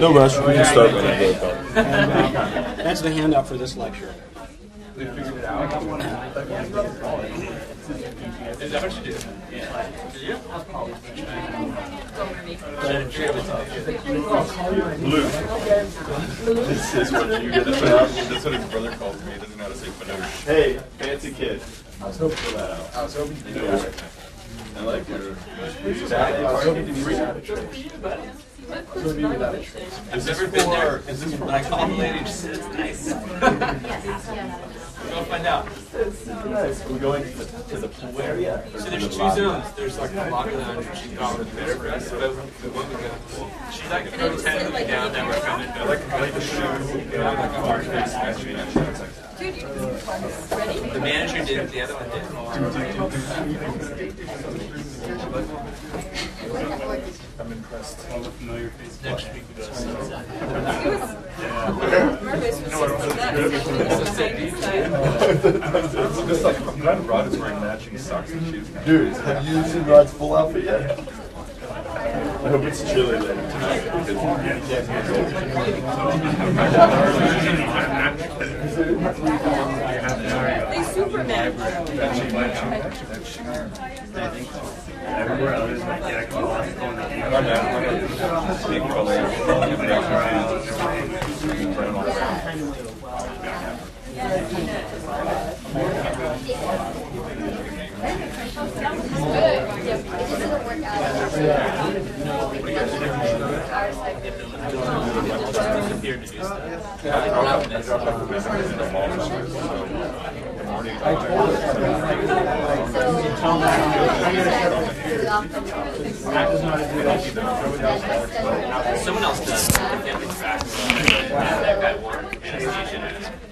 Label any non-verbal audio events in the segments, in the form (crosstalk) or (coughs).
No rush. We can start whenever. (laughs) That's the handout for this lecture. This is that what you get. That's what, that's what his brother calls me. He doesn't know how to say Fanouche. Hey, fancy kid. I was hoping for that. Out. I was hoping you know it. I like your. I've never been there. Is this when I call the lady? She says, nice. Go find out. We're going to the, to the pool area. So there's two zones. There's like the locker lounge, which you call it better for us. But the one we go, she's like very tentatively down there. We're coming. I like, I like the shoe. You know, like a hard face. Actually, The manager did. it. The other one did. I'm impressed. All the familiar faces next week with us. It's like, I'm glad Rod is wearing matching socks and shoes. Dude, have you seen Rod's full outfit yet? I hope it's chilly later tonight. They Superman. Everywhere else, like, yeah, I can lost going to Someone else does. That guy anesthesia.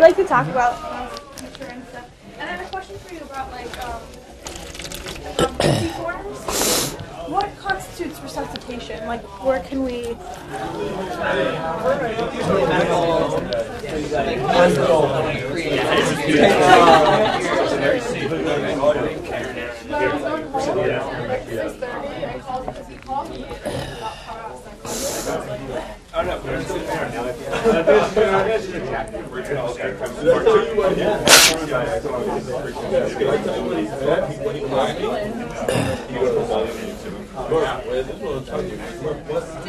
I like to talk about culture and stuff. And I have a question for you about like um, um (coughs) reforms. What constitutes resuscitation? Like, where can we? (laughs) (laughs) To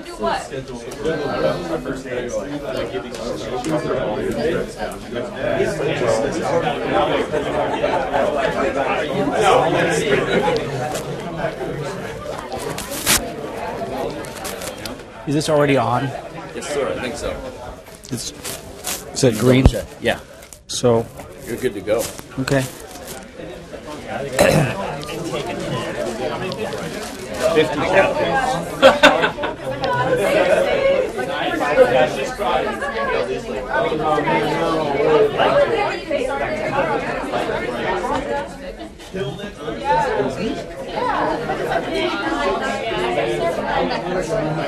do what? Is this already on? Yes, sir. I think so. It's, is it green? Yeah, So, you're good to go. okay.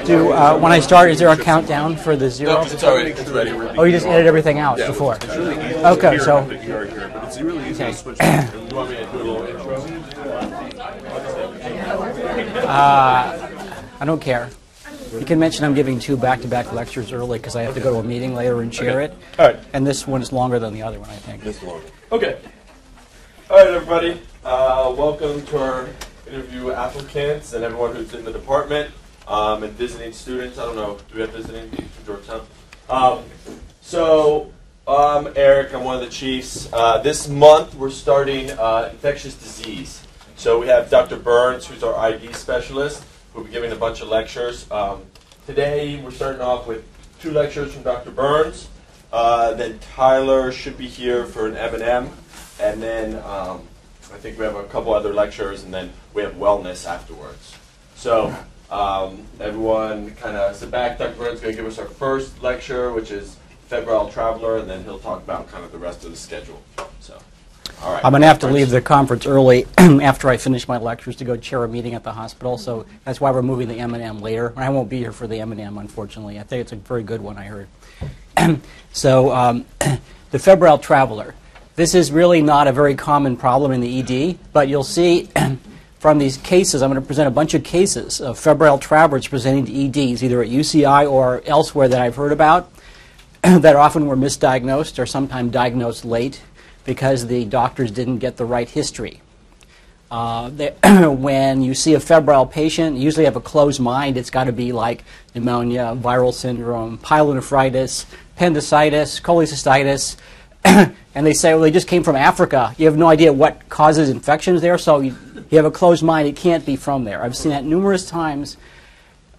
Do uh, when I start, is there a countdown for the zero? No, it's already, it's ready. We're Oh, you just edit everything out Yeah, before. It's really easy. Okay, so- but you are here, but it's really easy Okay. to switch. you want me to do a little intro? I don't care. You can mention I'm giving two back-to-back lectures early because I have to go to a meeting later and chair it. All right. And this one is longer than the other one, I think. This long. Okay. All right, everybody. Uh, welcome to our interview applicants and everyone who's in the department um, and visiting students. I don't know. Do we have visiting from Georgetown? Um, so, Eric. I'm one of the chiefs. Uh, this month, we're starting uh, infectious disease. So we have Dr. Burns, who's our ID specialist, who'll be giving a bunch of lectures. Um, today, we're starting off with two lectures from Dr. Burns. Uh, then Tyler should be here for an M&M, and then um, I think we have a couple other lectures, and then we have wellness afterwards. So Um, everyone kind of sit back. Dr. Vernon's going to give us our first lecture, which is Febrile Traveler, and then he'll talk about kind of the rest of the schedule. So, all right. I'm going to have to leave the conference early (clears throat) after I finish my lectures to go chair a meeting at the hospital. So that's why we're moving the M&M later. I won't be here for the M&M, unfortunately. I think it's a very good one. I heard. (clears throat) so um, (clears throat) the febrile traveler. This is really not a very common problem in the ED, but you'll see (clears throat) from these cases, I'm going to present a bunch of cases of febrile travelers presenting to EDs, either at UCI or elsewhere that I've heard about, (clears throat) that often were misdiagnosed or sometimes diagnosed late because the doctors didn't get the right history. Uh, they, (clears throat) when you see a febrile patient, usually have a closed mind. It's got to be like pneumonia, viral syndrome, pyelonephritis, appendicitis, cholecystitis. (coughs) and they say, well, they just came from Africa. You have no idea what causes infections there, so you, you have a closed mind. It can't be from there. I've seen that numerous times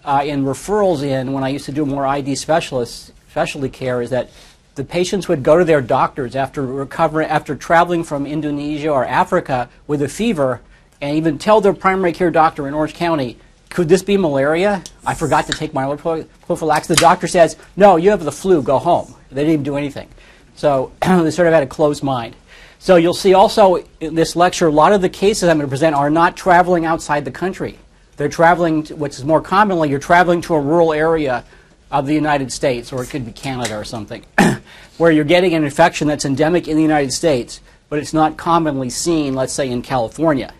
uh, in referrals in when I used to do more ID specialists, specialty care, is that the patients would go to their doctors after recovering, after traveling from Indonesia or Africa with a fever, and even tell their primary care doctor in Orange County, "Could this be malaria? I forgot to take my prophylaxis." The doctor says, "No, you have the flu. Go home." They didn't even do anything, so (clears throat) they sort of had a closed mind. So you'll see also in this lecture, a lot of the cases I'm going to present are not traveling outside the country. They're traveling, to, which is more commonly, you're traveling to a rural area of the United States, or it could be Canada or something, (clears throat) where you're getting an infection that's endemic in the United States, but it's not commonly seen, let's say, in California.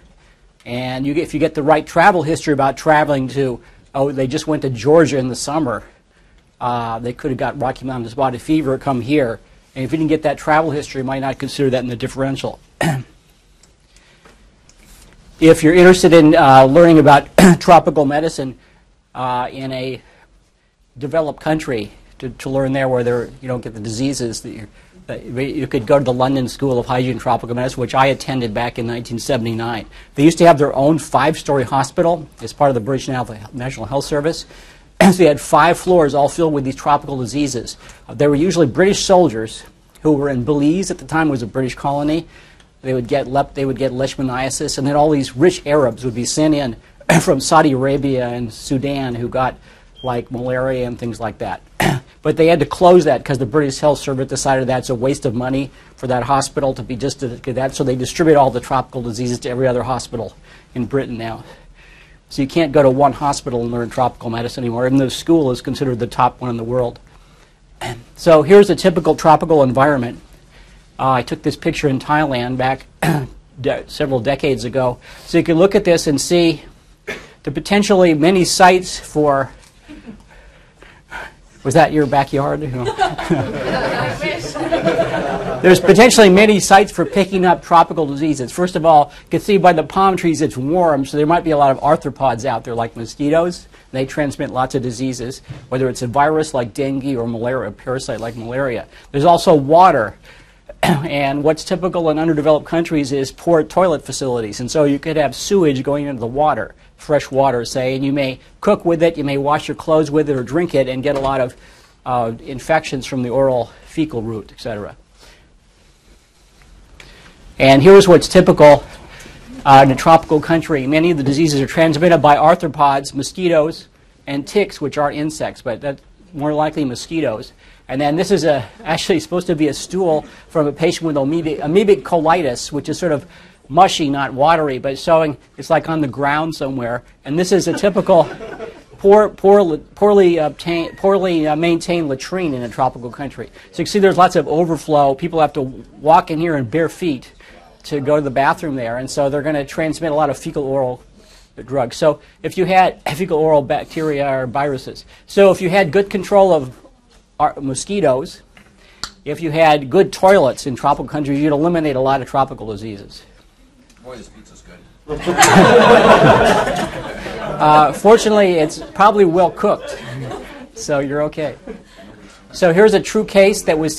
And you get, if you get the right travel history about traveling to, oh, they just went to Georgia in the summer, uh, they could have got Rocky Mountain spotted fever, come here. And if you didn't get that travel history, you might not consider that in the differential. (clears throat) if you're interested in uh, learning about (clears throat) tropical medicine uh, in a developed country to, to learn there where there, you don't get the diseases that you that you could go to the London School of Hygiene and Tropical Medicine, which I attended back in 1979. They used to have their own five-story hospital as part of the British National Health Service. (clears throat) so they had five floors all filled with these tropical diseases. Uh, they were usually British soldiers who were in Belize at the time it was a British colony. They would get lep- they would get leishmaniasis, and then all these rich Arabs would be sent in (clears throat) from Saudi Arabia and Sudan who got like malaria and things like that. (clears throat) but they had to close that because the British Health Service decided that's a waste of money for that hospital to be just that. So they distribute all the tropical diseases to every other hospital in Britain now. So you can't go to one hospital and learn tropical medicine anymore, even though school is considered the top one in the world. So here's a typical tropical environment. Uh, I took this picture in Thailand back (clears throat) de- several decades ago. So you can look at this and see the potentially many sites for was that your backyard? (laughs) There's potentially many sites for picking up tropical diseases. First of all, you can see by the palm trees it's warm, so there might be a lot of arthropods out there like mosquitoes. They transmit lots of diseases, whether it's a virus like dengue or malaria, a parasite like malaria. There's also water. (clears throat) and what's typical in underdeveloped countries is poor toilet facilities. And so you could have sewage going into the water fresh water, say, and you may cook with it, you may wash your clothes with it or drink it and get a lot of uh, infections from the oral fecal route, etc. And here's what's typical uh, in a tropical country. Many of the diseases are transmitted by arthropods, mosquitoes, and ticks, which are insects, but that's more likely mosquitoes. And then this is a, (laughs) actually supposed to be a stool from a patient with amoebic, amoebic colitis, which is sort of mushy, not watery, but showing it's like on the ground somewhere. And this is a typical (laughs) poor, poor, poorly, obtain, poorly uh, maintained latrine in a tropical country. So you can see there's lots of overflow. People have to walk in here in bare feet to go to the bathroom there, and so they're going to transmit a lot of fecal oral drugs. So if you had (laughs) fecal oral bacteria or viruses, so if you had good control of mosquitoes, if you had good toilets in tropical countries, you'd eliminate a lot of tropical diseases. Boy, this pizza's good. (laughs) uh, fortunately, it's probably well cooked, so you're okay. So here's a true case that was